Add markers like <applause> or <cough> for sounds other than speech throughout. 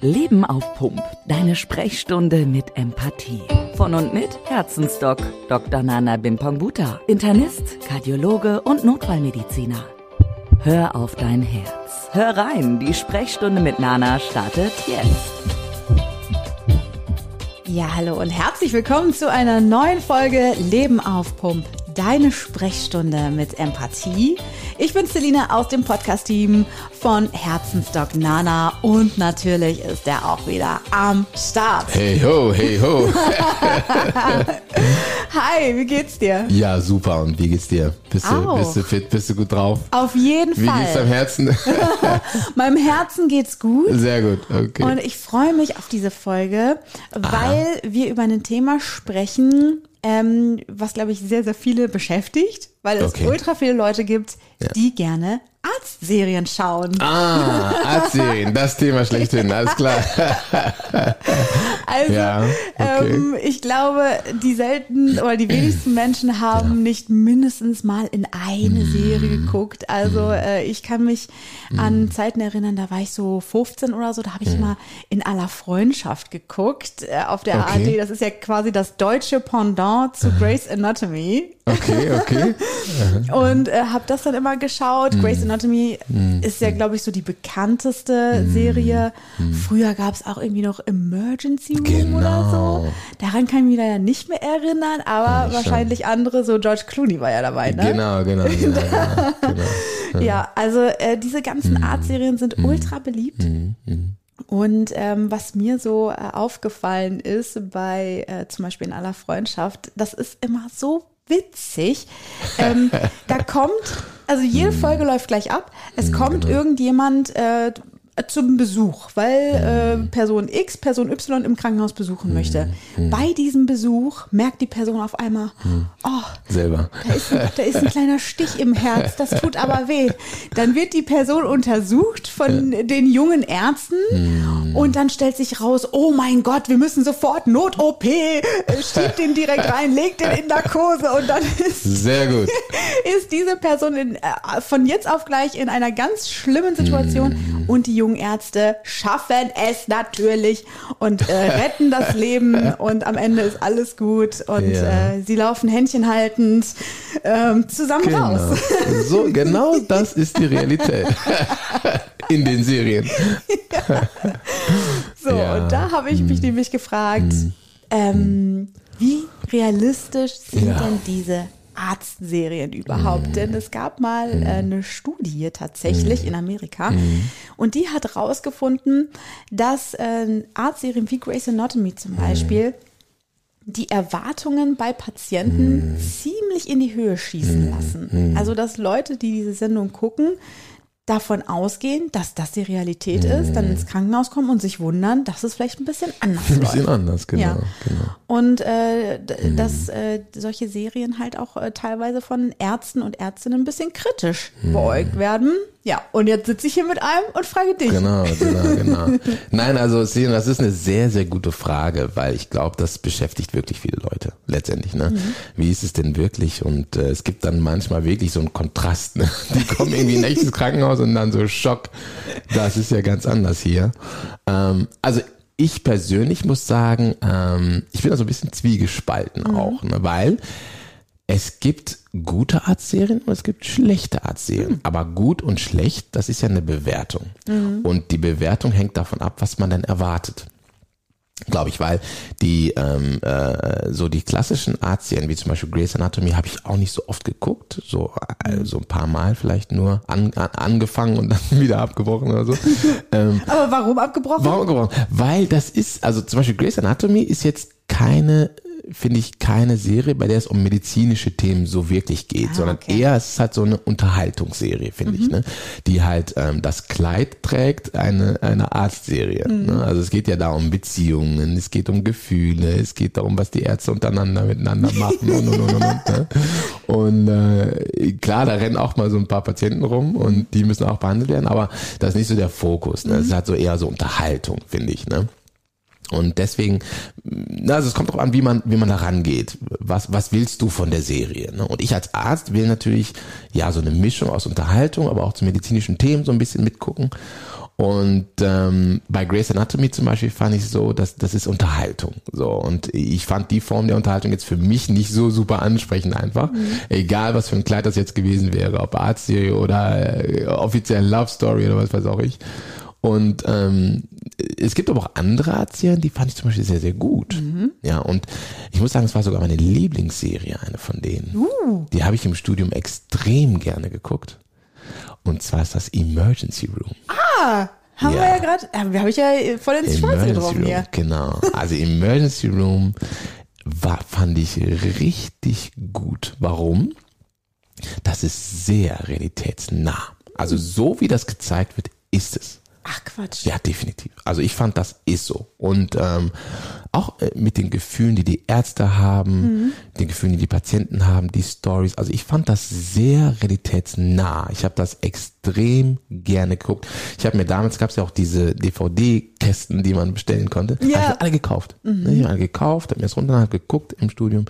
Leben auf Pump. Deine Sprechstunde mit Empathie. Von und mit Herzensdoc Dr. Nana Bimpongbuta. Internist, Kardiologe und Notfallmediziner. Hör auf dein Herz. Hör rein, die Sprechstunde mit Nana startet jetzt. Ja, hallo und herzlich willkommen zu einer neuen Folge Leben auf Pump. Deine Sprechstunde mit Empathie. Ich bin Selina aus dem Podcast-Team von Herzensdoc Nana und natürlich ist er auch wieder am Start. Hey ho, hey ho. <laughs> Hi, wie geht's dir? Ja, super. Und wie geht's dir? Bist du, bist du fit? Bist du gut drauf? Auf jeden wie Fall. Wie geht's am Herzen? <laughs> <laughs> Meinem Herzen geht's gut. Sehr gut, okay. Und ich freue mich auf diese Folge, weil wir über ein Thema sprechen, ähm, was, glaube ich, sehr, sehr viele beschäftigt, weil es Okay. ultra viele Leute gibt, die gerne Arztserien schauen. Ah, Arztserien, das Thema schlechthin, alles klar. <laughs> Also, Ja, okay. ähm, ich glaube, die selten oder die wenigsten Menschen haben nicht mindestens mal in eine Mm. Serie geguckt. Also, äh, ich kann mich an Zeiten erinnern, da war ich so 15 oder so, da habe ich mal in aller Freundschaft geguckt äh, auf der Mm. Okay. ARD. Das ist ja quasi das deutsche Pendant zu Grey's Anatomy. Okay, okay. <laughs> Und äh, habe das dann immer geschaut. Mm. Grey's Anatomy ist ja, glaube ich, so die bekannteste Mm. Serie. Früher gab es auch irgendwie noch Emergency Room oder Genau. so. Daran kann ich mich leider nicht mehr erinnern, aber schon. wahrscheinlich andere, so George Clooney war ja dabei, ne? Genau, genau, <laughs> genau, genau, genau. Ja, also äh, diese ganzen Mm. Artserien sind ultra beliebt. Und ähm, was mir so äh, aufgefallen ist bei äh, zum Beispiel in aller Freundschaft, das ist immer so witzig. Ähm, da kommt, also jede Folge läuft gleich ab. Es kommt irgendjemand äh, zum Besuch, weil äh, Person X Person Y im Krankenhaus besuchen möchte. Bei diesem Besuch merkt die Person auf einmal, oh, Selber. da ist, da ist ein kleiner Stich im Herz, das tut aber weh. Dann wird die Person untersucht von den jungen Ärzten und dann stellt sich raus, oh mein Gott, wir müssen sofort Not-OP, äh, schiebt den direkt rein, legt den in Narkose und dann ist, Sehr gut. <laughs> ist diese Person in, äh, von jetzt auf gleich in einer ganz schlimmen Situation und die jungen Ärzte schaffen es natürlich und äh, <laughs> retten das Leben und am Ende ist alles gut und Ja. äh, sie laufen Händchen haltend ähm, zusammen Genau. raus. So, genau <laughs> das ist die Realität. <laughs> In den Serien. So, Ja. Und da habe ich mich nämlich gefragt, ähm, wie realistisch sind Ja. Denn diese Arztserien überhaupt? Denn es gab mal äh, eine Studie tatsächlich Mhm. in Amerika und die hat rausgefunden, dass äh, Arztserien wie Grey's Anatomy zum Mhm. Beispiel die Erwartungen bei Patienten Mhm. ziemlich in die Höhe schießen lassen. Also, dass Leute, die diese Sendung gucken, davon ausgehen, dass das die Realität ist, dann ins Krankenhaus kommen und sich wundern, dass es vielleicht ein bisschen anders Mhm. Ein bisschen läuft. anders, genau. Ja. genau. Und äh, d- dass äh, solche Serien halt auch äh, teilweise von Ärzten und Ärztinnen ein bisschen kritisch Mhm. beäugt werden. Ja, und jetzt sitze ich hier mit einem und frage dich. Genau, <laughs> genau, genau. Nein, also Selina, das ist eine sehr, sehr gute Frage, weil ich glaube, das beschäftigt wirklich viele Leute letztendlich. Ne? Wie ist es denn wirklich? Und äh, es gibt dann manchmal wirklich so einen Kontrast. Ne? <laughs> Die kommen irgendwie in ein echtes Krankenhaus und dann so Schock. Das ist ja ganz anders hier. Ähm, also ich persönlich muss sagen, ähm, ich bin da so ein bisschen zwiegespalten auch, ne? weil es gibt gute Arztserien und es gibt schlechte Arztserien. Aber gut und schlecht, das ist ja eine Bewertung. Und die Bewertung hängt davon ab, was man dann erwartet. Glaube ich, weil die ähm, äh, so die klassischen Arztserien, wie zum Beispiel Grey's Anatomy, habe ich auch nicht so oft geguckt, so äh, so ein paar Mal vielleicht nur an, an, angefangen und dann <laughs> wieder abgebrochen oder so. <laughs> ähm, Aber warum abgebrochen? Warum gebrochen? Weil das ist, also zum Beispiel Grey's Anatomy ist jetzt keine, finde ich, keine Serie, bei der es um medizinische Themen so wirklich geht, Ah, sondern okay. Mhm. eher es ist halt so eine Unterhaltungsserie, finde ich, ne? Die halt ähm, das Kleid trägt, eine, eine Arztserie. Mhm. Ne? Also es geht ja da um Beziehungen, es geht um Gefühle, es geht darum, was die Ärzte untereinander miteinander machen und und und und. und ne? Und äh, klar, da rennen auch mal so ein paar Patienten rum und die müssen auch behandelt werden, aber das ist nicht so der Fokus. Ne? Es ist halt so eher so Unterhaltung, finde ich. Ne? Und deswegen, na, also es kommt drauf an, wie man, wie man da rangeht. Was, was willst du von der Serie? Ne? Und ich als Arzt will natürlich, ja, so eine Mischung aus Unterhaltung, aber auch zu medizinischen Themen so ein bisschen mitgucken. Und ähm, bei Grey's Anatomy zum Beispiel fand ich so, dass das ist Unterhaltung. So und ich fand die Form der Unterhaltung jetzt für mich nicht so super ansprechend einfach. Mhm. Egal was für ein Kleid das jetzt gewesen wäre, ob Artserie oder äh, offiziell Love Story oder was weiß auch ich. Und ähm, es gibt aber auch andere Erzählen, die fand ich zum Beispiel sehr, sehr gut. Mhm. Ja, und ich muss sagen, es war sogar meine Lieblingsserie, eine von denen. Uh. Die habe ich im Studium extrem gerne geguckt. Und zwar ist das Emergency Room. Ah! Haben ja. wir ja gerade, äh, habe ich ja voll ins Schwarze getroffen hier. Genau. Also <laughs> Emergency Room war, fand ich richtig gut. Warum? Das ist sehr realitätsnah. Also so wie das gezeigt wird, ist es. Ach Quatsch. Ja, definitiv. Also ich fand, das ist so. Und ähm, auch äh, mit den Gefühlen, die die Ärzte haben, mhm. den Gefühlen, die die Patienten haben, die Stories. Also ich fand das sehr realitätsnah. Ich habe das extrem gerne geguckt. Ich habe mir damals gab es ja auch diese DVD-Kästen, die man bestellen konnte. Ja. Ich alle gekauft. Mhm. Ich habe alle gekauft, habe mir das runter geguckt im Studium.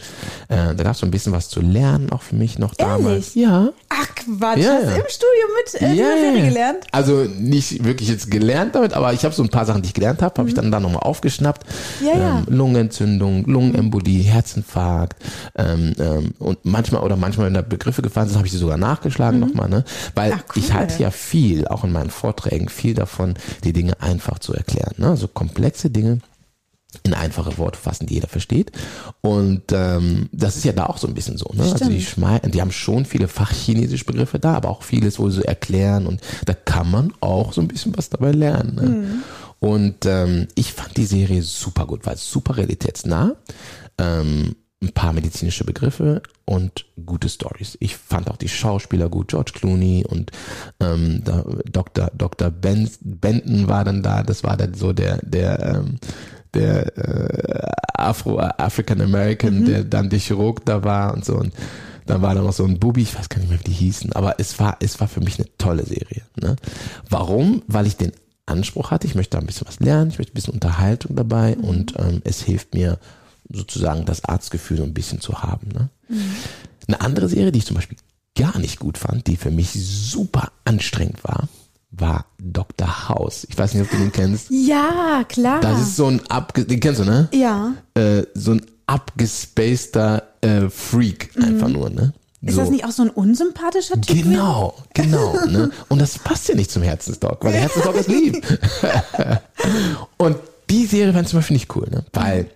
Äh, da gab es so ein bisschen was zu lernen, auch für mich noch damals. Ehrlich? Ja. Ach Quatsch, ja, hast du im Studium mit äh, ja, Serie gelernt? Also nicht wirklich jetzt gelernt damit, aber ich habe so ein paar Sachen, die ich gelernt habe, habe mhm. ich dann da nochmal aufgeschnappt. Ja, ja ähm, Lungenentzündung, Lungenembolie, Herzinfarkt ähm, ähm, und manchmal oder manchmal, wenn da Begriffe gefallen sind, habe ich sie sogar nachgeschlagen mhm. nochmal, ne? Weil Ach, cool. ich halte ja viel, auch in meinen Vorträgen, viel davon, die Dinge einfach zu erklären. Ne? Also komplexe Dinge in einfache Worte fassen, die jeder versteht. Und ähm, das ist ja da auch so ein bisschen so. Ne? Also die, schmeißen, die haben schon viele fachchinesische Begriffe da, aber auch vieles, wo sie erklären und da kann man auch so ein bisschen was dabei lernen. Ne? Mhm. Und ähm, ich fand die Serie super gut, weil super realitätsnah. Ähm, ein paar medizinische Begriffe und gute Stories. Ich fand auch die Schauspieler gut, George Clooney und ähm, Dr. Dr. Ben, Benton war dann da. Das war dann so der der ähm, der äh, Afro African American, mhm. der dann der Chirurg da war und so und dann war da noch so ein Bubi, ich weiß gar nicht mehr, wie die hießen, aber es war es war für mich eine tolle Serie. Ne? Warum? Weil ich den Anspruch hatte, ich möchte da ein bisschen was lernen, ich möchte ein bisschen Unterhaltung dabei mhm. und ähm, es hilft mir sozusagen das Arztgefühl so ein bisschen zu haben. Ne? Mhm. Eine andere Serie, die ich zum Beispiel gar nicht gut fand, die für mich super anstrengend war, war Dr. House. Ich weiß nicht, ob du den kennst. Ja, klar. Das ist so ein abge den kennst du, ne? Ja. Äh, so ein abgespaceter äh, Freak mhm. einfach nur, ne? Ist so. das nicht auch so ein unsympathischer Typ? Genau, genau. <laughs> Ne? Und das passt ja nicht zum Herzensdog, weil der Herzensdog ist lieb. <laughs> und die Serie fand ich zum Beispiel nicht cool, ne? weil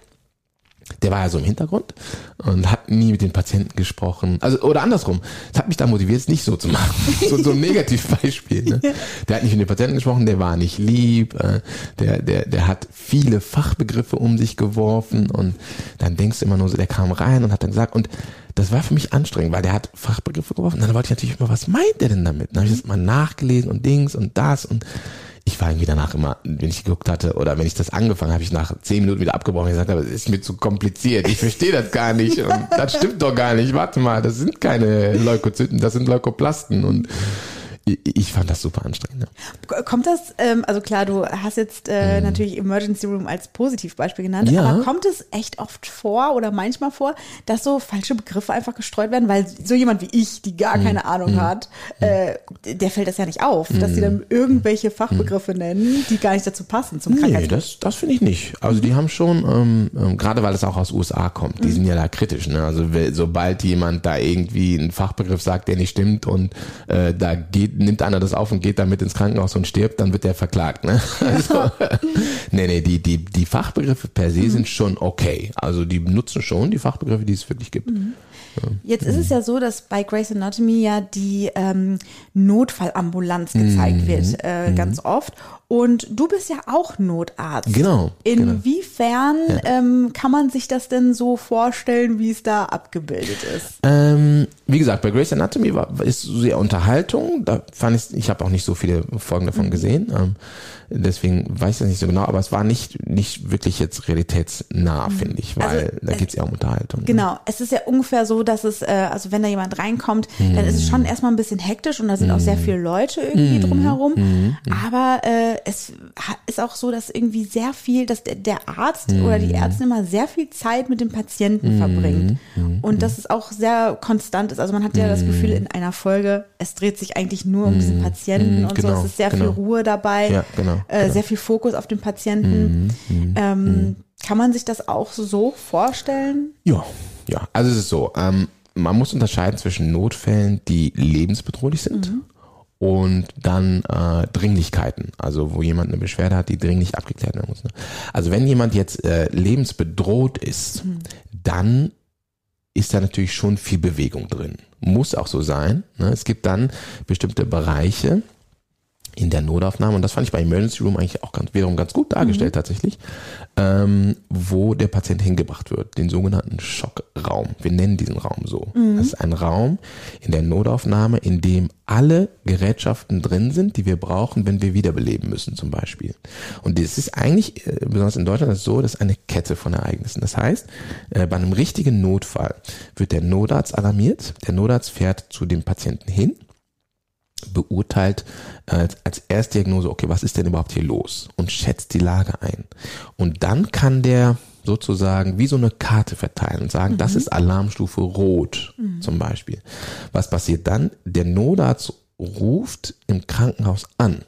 der war ja so im Hintergrund und hat nie mit den Patienten gesprochen. Also, oder andersrum. Das hat mich da motiviert, es nicht so zu machen. <laughs> So, so ein Negativbeispiel. Ne? Der hat nicht mit den Patienten gesprochen, der war nicht lieb, äh, der, der, der hat viele Fachbegriffe um sich geworfen und dann denkst du immer nur so, der kam rein und hat dann gesagt, und das war für mich anstrengend, weil der hat Fachbegriffe geworfen. Und dann wollte ich natürlich immer, was meint der denn damit? Dann habe ich das mal nachgelesen und Dings und das und ich war irgendwie danach immer, wenn ich geguckt hatte oder wenn ich das angefangen habe, ich nach zehn Minuten wieder abgebrochen und gesagt habe, es ist mir zu kompliziert, ich verstehe das gar nicht und das stimmt doch gar nicht, warte mal, das sind keine Leukozyten, das sind Leukoplasten und ich fand das super anstrengend. Ja. Kommt das, ähm, also klar, du hast jetzt äh, mhm. natürlich Emergency Room als Positivbeispiel genannt, ja. aber kommt es echt oft vor oder manchmal vor, dass so falsche Begriffe einfach gestreut werden, weil so jemand wie ich, die gar mhm. keine Ahnung mhm. hat, äh, der fällt das ja nicht auf, dass die dann mhm. irgendwelche Fachbegriffe nennen, die gar nicht dazu passen zum Nee, das, das finde ich nicht. Also die haben schon, ähm, ähm, gerade weil es auch aus USA kommt, die mhm. sind ja da kritisch. Ne? Also sobald jemand da irgendwie einen Fachbegriff sagt, der nicht stimmt und äh, da geht nimmt einer das auf und geht damit ins Krankenhaus und stirbt, dann wird der verklagt. Ne? <laughs> Also, nee, nee, die, die, die Fachbegriffe per se mhm. sind schon okay. Also die nutzen schon die Fachbegriffe, die es wirklich gibt. Mhm. Jetzt ist es ja so, dass bei Grey's Anatomy ja die ähm, Notfallambulanz gezeigt mhm. wird, äh, mhm. ganz oft. Und du bist ja auch Notarzt. Genau. genau. Inwiefern genau. Ja. Ähm, kann man sich das denn so vorstellen, wie es da abgebildet ist? Ähm, wie gesagt, bei Grey's Anatomy war, ist sehr Unterhaltung. Da fand ich, ich habe auch nicht so viele Folgen davon mhm. gesehen. Ähm, Deswegen weiß ich das nicht so genau, aber es war nicht, nicht wirklich jetzt realitätsnah, mhm. finde ich, weil also, da geht es ja um Unterhaltung. Ne? Genau, ne? es ist ja ungefähr so, dass es, äh, also wenn da jemand reinkommt, mhm. dann ist es schon erstmal ein bisschen hektisch und da sind mhm. auch sehr viele Leute irgendwie mhm. drumherum. Mhm. Aber äh, es ist auch so, dass irgendwie sehr viel, dass der, der Arzt mhm. oder die Ärztin immer sehr viel Zeit mit dem Patienten mhm. verbringt. Mhm. Und dass es auch sehr konstant ist. Also man hat ja das Gefühl in einer Folge, es dreht sich eigentlich nur um diesen Patienten und genau, so. Es ist sehr genau. viel Ruhe dabei, ja, genau, äh, genau. sehr viel Fokus auf den Patienten. Ähm, kann man sich das auch so vorstellen? Ja, ja. Also es ist so. Ähm, man muss unterscheiden zwischen Notfällen, die lebensbedrohlich sind mhm. und dann äh, Dringlichkeiten, also wo jemand eine Beschwerde hat, die dringlich abgeklärt werden muss. Ne? Also wenn jemand jetzt äh, lebensbedroht ist, mhm. dann ist da natürlich schon viel Bewegung drin. Muss auch so sein. Ne? Es gibt dann bestimmte Bereiche, in der Notaufnahme, und das fand ich bei Emergency Room eigentlich auch ganz, wiederum ganz gut dargestellt mhm. tatsächlich, ähm, wo der Patient hingebracht wird, den sogenannten Schockraum. Wir nennen diesen Raum so. Mhm. Das ist ein Raum in der Notaufnahme, in dem alle Gerätschaften drin sind, die wir brauchen, wenn wir wiederbeleben müssen zum Beispiel. Und das ist eigentlich, äh, besonders in Deutschland, ist so, das ist eine Kette von Ereignissen. Das heißt, äh, bei einem richtigen Notfall wird der Notarzt alarmiert, der Notarzt fährt zu dem Patienten hin, beurteilt äh, als Erstdiagnose, okay, was ist denn überhaupt hier los und schätzt die Lage ein. Und dann kann der sozusagen wie so eine Karte verteilen und sagen, mhm. das ist Alarmstufe Rot mhm. zum Beispiel. Was passiert dann? Der Notarzt ruft im Krankenhaus an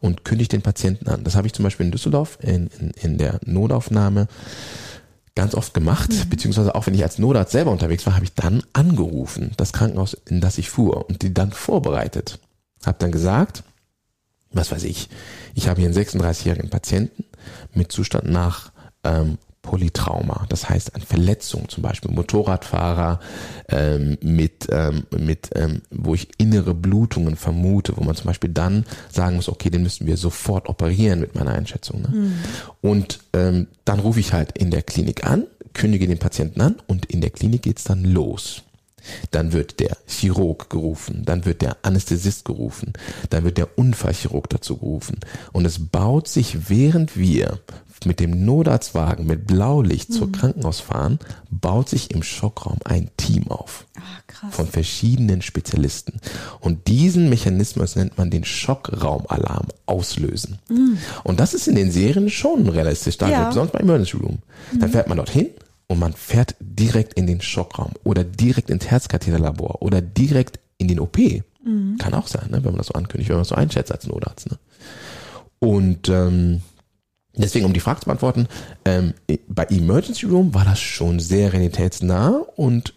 und kündigt den Patienten an. Das habe ich zum Beispiel in Düsseldorf in, in, in der Notaufnahme ganz oft gemacht, mhm. beziehungsweise auch wenn ich als Notarzt selber unterwegs war, habe ich dann angerufen, das Krankenhaus, in das ich fuhr und die dann vorbereitet. Hab dann gesagt, was weiß ich, ich habe hier einen 36-jährigen Patienten mit Zustand nach ähm, Polytrauma, das heißt an Verletzungen, zum Beispiel Motorradfahrer ähm, mit, ähm, mit ähm, wo ich innere Blutungen vermute, wo man zum Beispiel dann sagen muss, okay, den müssen wir sofort operieren mit meiner Einschätzung. Ne? Mhm. Und ähm, dann rufe ich halt in der Klinik an, kündige den Patienten an und in der Klinik geht's dann los. Dann wird der Chirurg gerufen, dann wird der Anästhesist gerufen, dann wird der Unfallchirurg dazu gerufen. Und es baut sich, während wir mit dem Notarztwagen mit Blaulicht mhm. zur Krankenhaus fahren, baut sich im Schockraum ein Team auf. Ah, von verschiedenen Spezialisten. Und diesen Mechanismus nennt man den Schockraumalarm auslösen. Mhm. Und das ist in den Serien schon realistisch dargestellt, ja. besonders bei Emergency Room. Dann mhm. fährt man dorthin, und man fährt direkt in den Schockraum oder direkt ins Herzkatheterlabor oder direkt in den OP. Mhm. Kann auch sein, ne, wenn man das so ankündigt, wenn man das so einschätzt als Notarzt. Ne? Und ähm, deswegen, um die Frage zu beantworten, ähm, bei Emergency Room war das schon sehr realitätsnah und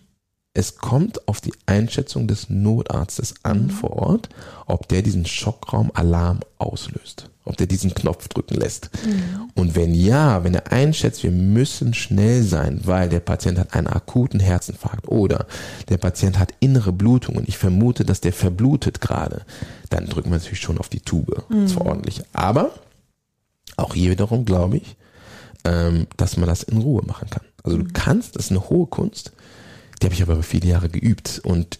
es kommt auf die Einschätzung des Notarztes an mhm. vor Ort, ob der diesen Schockraumalarm auslöst ob der diesen Knopf drücken lässt. Mhm. Und wenn ja, wenn er einschätzt, wir müssen schnell sein, weil der Patient hat einen akuten Herzinfarkt oder der Patient hat innere Blutungen, ich vermute, dass der verblutet gerade, dann drücken wir natürlich schon auf die Tube. Mhm. Das war ordentlich. Aber auch hier wiederum glaube ich, ähm, dass man das in Ruhe machen kann. Also mhm. du kannst, das ist eine hohe Kunst, die habe ich aber über viele Jahre geübt und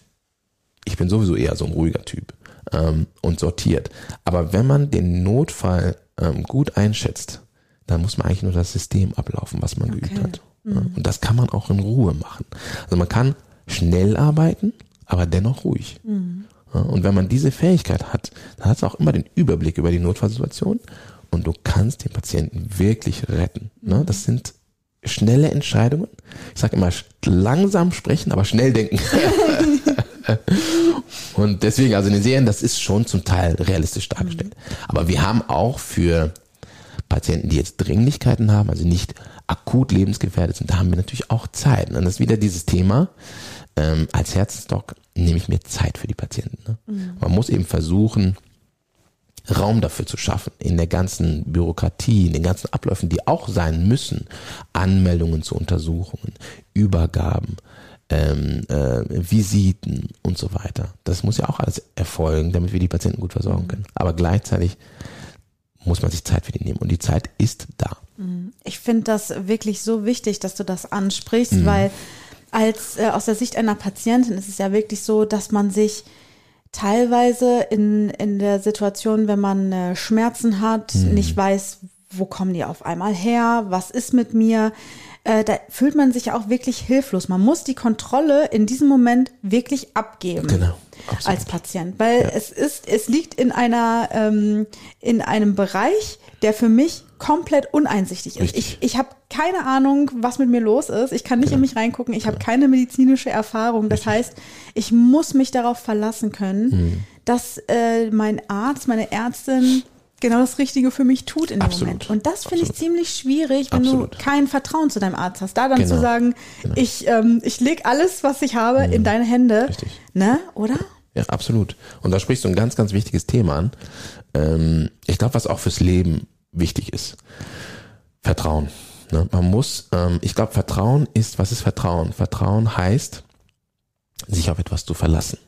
ich bin sowieso eher so ein ruhiger Typ ähm, und sortiert. Aber wenn man den Notfall ähm, gut einschätzt, dann muss man eigentlich nur das System ablaufen, was man okay. geübt hat. Mhm. Und das kann man auch in Ruhe machen. Also man kann schnell arbeiten, aber dennoch ruhig. Mhm. Und wenn man diese Fähigkeit hat, dann hat es auch immer den Überblick über die Notfallsituation und du kannst den Patienten wirklich retten. Ne? Das sind schnelle Entscheidungen. Ich sage immer langsam sprechen, aber schnell denken. <laughs> Und deswegen, also in den Serien, das ist schon zum Teil realistisch dargestellt. Mhm. Aber wir haben auch für Patienten, die jetzt Dringlichkeiten haben, also nicht akut lebensgefährdet sind, da haben wir natürlich auch Zeit. Und das ist wieder dieses Thema. Ähm, als Herzensdoc nehme ich mir Zeit für die Patienten. Ne? Mhm. Man muss eben versuchen, Raum dafür zu schaffen, in der ganzen Bürokratie, in den ganzen Abläufen, die auch sein müssen, Anmeldungen zu Untersuchungen, Übergaben, ähm, äh, Visiten und so weiter. Das muss ja auch alles erfolgen, damit wir die Patienten gut versorgen können. Aber gleichzeitig muss man sich Zeit für die nehmen und die Zeit ist da. Mhm. Ich finde das wirklich so wichtig, dass du das ansprichst, mhm. weil als äh, aus der Sicht einer Patientin ist es ja wirklich so, dass man sich teilweise in, in der Situation, wenn man äh, Schmerzen hat, mhm. nicht weiß, wo kommen die auf einmal her? Was ist mit mir? Äh, da fühlt man sich ja auch wirklich hilflos. Man muss die Kontrolle in diesem Moment wirklich abgeben. Genau. Absolut. Als Patient, weil ja. es ist, es liegt in einer, ähm, in einem Bereich, der für mich komplett uneinsichtig ist. Richtig. Ich, ich habe keine Ahnung, was mit mir los ist. Ich kann nicht genau. in mich reingucken. Ich habe keine medizinische Erfahrung. Das Richtig. heißt, ich muss mich darauf verlassen können, mhm. dass äh, mein Arzt, meine Ärztin genau das Richtige für mich tut in dem Absolut. Moment. Und das finde ich ziemlich schwierig, wenn Absolut. du kein Vertrauen zu deinem Arzt hast. Da dann genau. zu sagen, genau. ich, ähm, ich lege alles, was ich habe, mhm. in deine Hände. Richtig. Ne? Oder? Ja, absolut. Und da sprichst du ein ganz, ganz wichtiges Thema an. Ähm, ich glaube, was auch fürs Leben wichtig ist. Vertrauen. Ne? Man muss, ähm, ich glaube, Vertrauen ist, was ist Vertrauen? Vertrauen heißt, sich auf etwas zu verlassen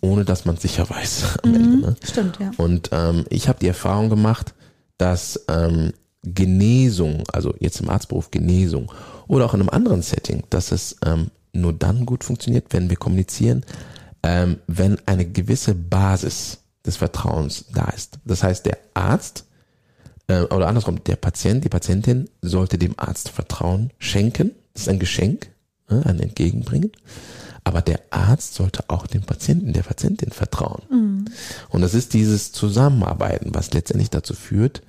ohne dass man sicher weiß. <laughs> Mhm, Ende, ne? Stimmt, ja. Und ähm, ich habe die Erfahrung gemacht, dass ähm, Genesung, also jetzt im Arztberuf Genesung oder auch in einem anderen Setting, dass es ähm, nur dann gut funktioniert, wenn wir kommunizieren, ähm, wenn eine gewisse Basis des Vertrauens da ist. Das heißt, der Arzt äh, oder andersrum, der Patient, die Patientin sollte dem Arzt Vertrauen schenken. Das ist ein Geschenk, äh, ein Entgegenbringen. Aber der Arzt sollte auch dem Patienten, der Patientin vertrauen. Mhm. Und das ist dieses Zusammenarbeiten, was letztendlich dazu führt,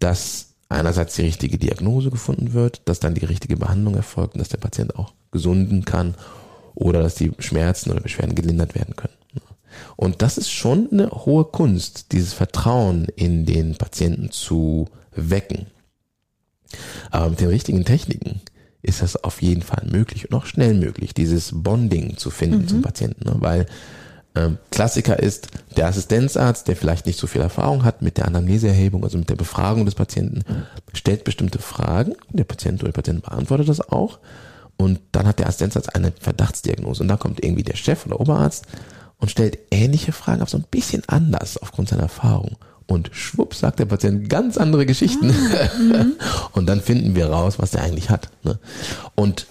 dass einerseits die richtige Diagnose gefunden wird, dass dann die richtige Behandlung erfolgt und dass der Patient auch gesunden kann oder dass die Schmerzen oder Beschwerden gelindert werden können. Und das ist schon eine hohe Kunst, dieses Vertrauen in den Patienten zu wecken. Aber mit den richtigen Techniken ist das auf jeden Fall möglich und auch schnell möglich, dieses Bonding zu finden mhm. zum Patienten. Ne? Weil ähm, Klassiker ist der Assistenzarzt, der vielleicht nicht so viel Erfahrung hat mit der Anamneseerhebung, also mit der Befragung des Patienten, stellt bestimmte Fragen, der Patient oder der Patient beantwortet das auch und dann hat der Assistenzarzt eine Verdachtsdiagnose und da kommt irgendwie der Chef oder Oberarzt und stellt ähnliche Fragen, aber so ein bisschen anders aufgrund seiner Erfahrung und schwupp sagt der Patient ganz andere Geschichten. Ah, <laughs> mhm. und dann finden wir raus, was er eigentlich hat. Ne? Und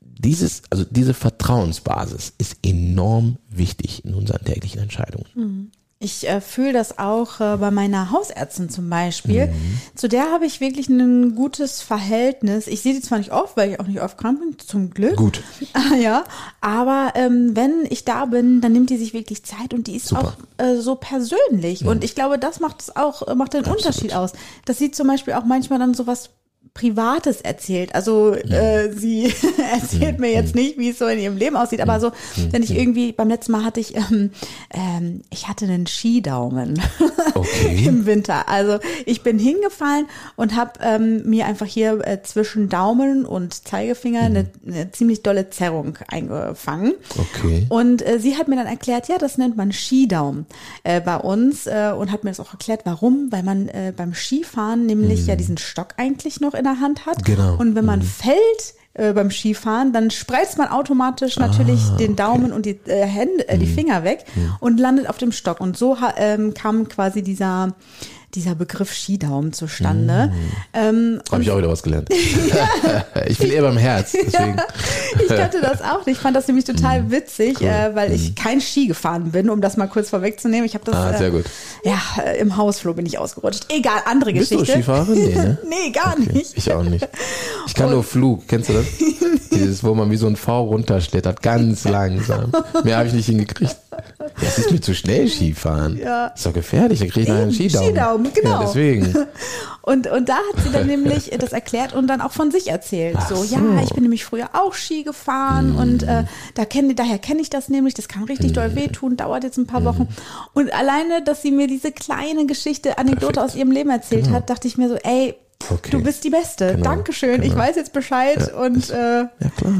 dieses, also diese Vertrauensbasis ist enorm wichtig in unseren täglichen Entscheidungen. Mhm. Ich äh, fühle das auch äh, bei meiner Hausärztin zum Beispiel. Mhm. Zu der habe ich wirklich ein gutes Verhältnis. Ich sehe sie zwar nicht oft, weil ich auch nicht oft krank bin, zum Glück. Gut. <laughs> ja, aber ähm, wenn ich da bin, dann nimmt die sich wirklich Zeit und die ist Super. auch äh, so persönlich. Mhm. Und ich glaube, das macht es auch, macht den Absolut. Unterschied aus. Das sieht zum Beispiel auch manchmal dann sowas Privates erzählt. Also äh, sie <laughs> erzählt mir jetzt nicht, wie es so in ihrem Leben aussieht, aber so, wenn ich irgendwie, beim letzten Mal hatte ich, ähm, ähm, ich hatte einen Skidaumen <laughs> okay. im Winter. Also ich bin hingefallen und habe ähm, mir einfach hier äh, zwischen Daumen und Zeigefinger mhm. eine, eine, ziemlich dolle Zerrung eingefangen. Okay. Und äh, sie hat mir dann erklärt, ja, das nennt man Skidaumen äh, bei uns äh, und hat mir das auch erklärt, warum, weil man äh, beim Skifahren nämlich mhm. ja diesen Stock eigentlich noch in in der Hand hat. Genau. Und wenn man mhm. fällt äh, beim Skifahren, dann spreizt man automatisch natürlich ah, den Daumen okay. und die äh, Hände, äh, die mhm. Finger weg mhm. und landet auf dem Stock. Und so ähm, kam quasi dieser dieser Begriff Skidaumen zustande. Mm. Ähm, Habe ich auch wieder was gelernt. <laughs> <laughs> ich bin eher beim Herz. Deswegen. Ich kannte das auch nicht. Ich fand das nämlich total mm. witzig, cool. äh, weil mm. ich kein Ski gefahren bin, um das mal kurz vorwegzunehmen. Ich habe das. Ah, sehr gut. Äh, ja, im Hausflur bin ich ausgerutscht. Egal, andere Bist Geschichte. Bist du Skifahrerin? Nee, ne? <laughs> nee, gar okay. nicht. Ich auch nicht. Ich kann Und, nur Flug. Kennst du das? Dieses, wo man wie so ein V runterschlittert, ganz langsam. Mehr habe ich nicht hingekriegt. Das ist mir zu schnell Skifahren. <laughs> Ja. Ist doch gefährlich, da kriege ich einen Skidaumen. Skidaumen, genau. Ja, deswegen. <laughs> Und, und da hat sie dann nämlich das erklärt und dann auch von sich erzählt. So, so, ja, ich bin nämlich früher auch Ski gefahren mm. und äh, da kenn, daher kenne ich das nämlich. Das kann richtig mm. doll wehtun, dauert jetzt ein paar mm. Wochen. Und alleine, dass sie mir diese kleine Geschichte, Anekdote Perfekt. aus ihrem Leben erzählt genau. hat, dachte ich mir so, ey, Okay. Du bist die Beste. Genau. Dankeschön. Genau. Ich weiß jetzt Bescheid ja, und äh, ja,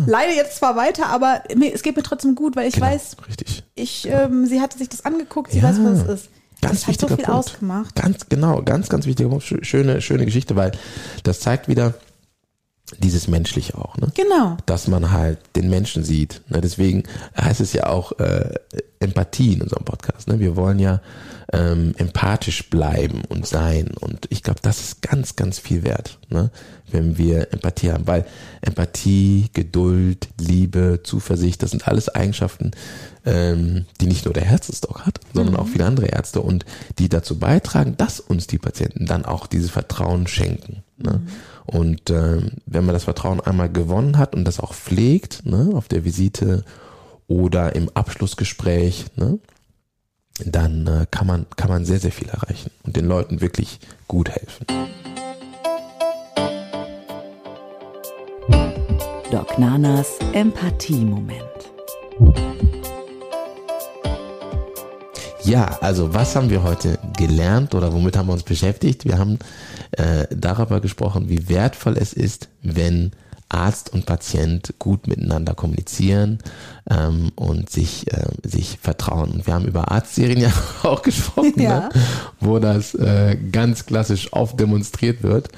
leide jetzt zwar weiter, aber mir, es geht mir trotzdem gut, weil ich genau. weiß, Richtig. Ich, ähm, sie hatte sich das angeguckt, sie ja. weiß, was es ist. Ganz das hat so viel Punkt. ausgemacht. Ganz genau, ganz, ganz wichtiger Punkt. Schöne, schöne Geschichte, weil das zeigt wieder, dieses Menschliche auch, ne? Genau. Dass man halt den Menschen sieht. Ne? Deswegen heißt es ja auch äh, Empathie in unserem Podcast. Ne? Wir wollen ja ähm, empathisch bleiben und sein. Und ich glaube, das ist ganz, ganz viel wert, ne? wenn wir Empathie haben. Weil Empathie, Geduld, Liebe, Zuversicht, das sind alles Eigenschaften, ähm, die nicht nur der Herzensdoc hat, sondern mhm. auch viele andere Ärzte und die dazu beitragen, dass uns die Patienten dann auch dieses Vertrauen schenken. Ne? Mhm. Und ähm, wenn man das Vertrauen einmal gewonnen hat und das auch pflegt, ne, auf der Visite oder im Abschlussgespräch, ne, dann äh, kann man kann man sehr sehr viel erreichen und den Leuten wirklich gut helfen. Doc Nanas Empathie-Moment. Ja, also was haben wir heute gelernt oder womit haben wir uns beschäftigt? Wir haben äh, darüber gesprochen, wie wertvoll es ist, wenn Arzt und Patient gut miteinander kommunizieren ähm, und sich, äh, sich vertrauen. Und wir haben über Arztserien ja <laughs> auch gesprochen, ja. Ne? wo das äh, ganz klassisch oft demonstriert wird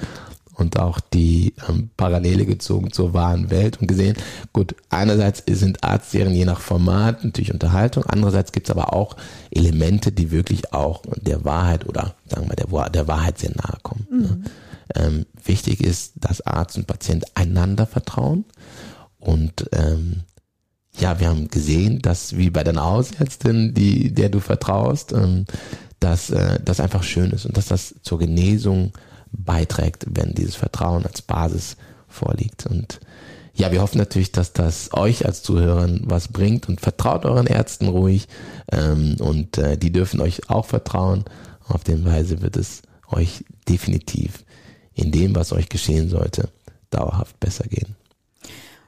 und auch die ähm, Parallele gezogen zur wahren Welt und gesehen, gut, einerseits sind Arztserien je nach Format natürlich Unterhaltung, andererseits gibt es aber auch Elemente, die wirklich auch der Wahrheit oder sagen wir der, der Wahrheit sehr nahe kommen. Mhm. Ähm, wichtig ist, dass Arzt und Patient einander vertrauen und ähm, ja, wir haben gesehen, dass wie bei deiner Hausärztin, die, der du vertraust, ähm, dass äh, das einfach schön ist und dass das zur Genesung beiträgt, wenn dieses Vertrauen als Basis vorliegt. Und ja, wir hoffen natürlich, dass das euch als Zuhörern was bringt und vertraut euren Ärzten ruhig ähm, und äh, die dürfen euch auch vertrauen. Auf dem Weise wird es euch definitiv in dem, was euch geschehen sollte, dauerhaft besser gehen.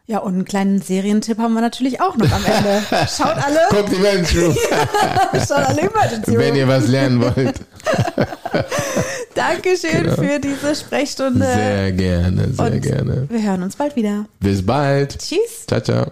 Ja, und einen kleinen Serientipp haben wir natürlich auch noch am Ende. <laughs> Schaut alle. Guckt Emergency Room. <laughs> Schaut alle Emergency Room. Wenn ihr was lernen wollt. <laughs> Dankeschön genau. für diese Sprechstunde. Sehr gerne, sehr und gerne. Wir hören uns bald wieder. Bis bald. Tschüss. Ciao, ciao.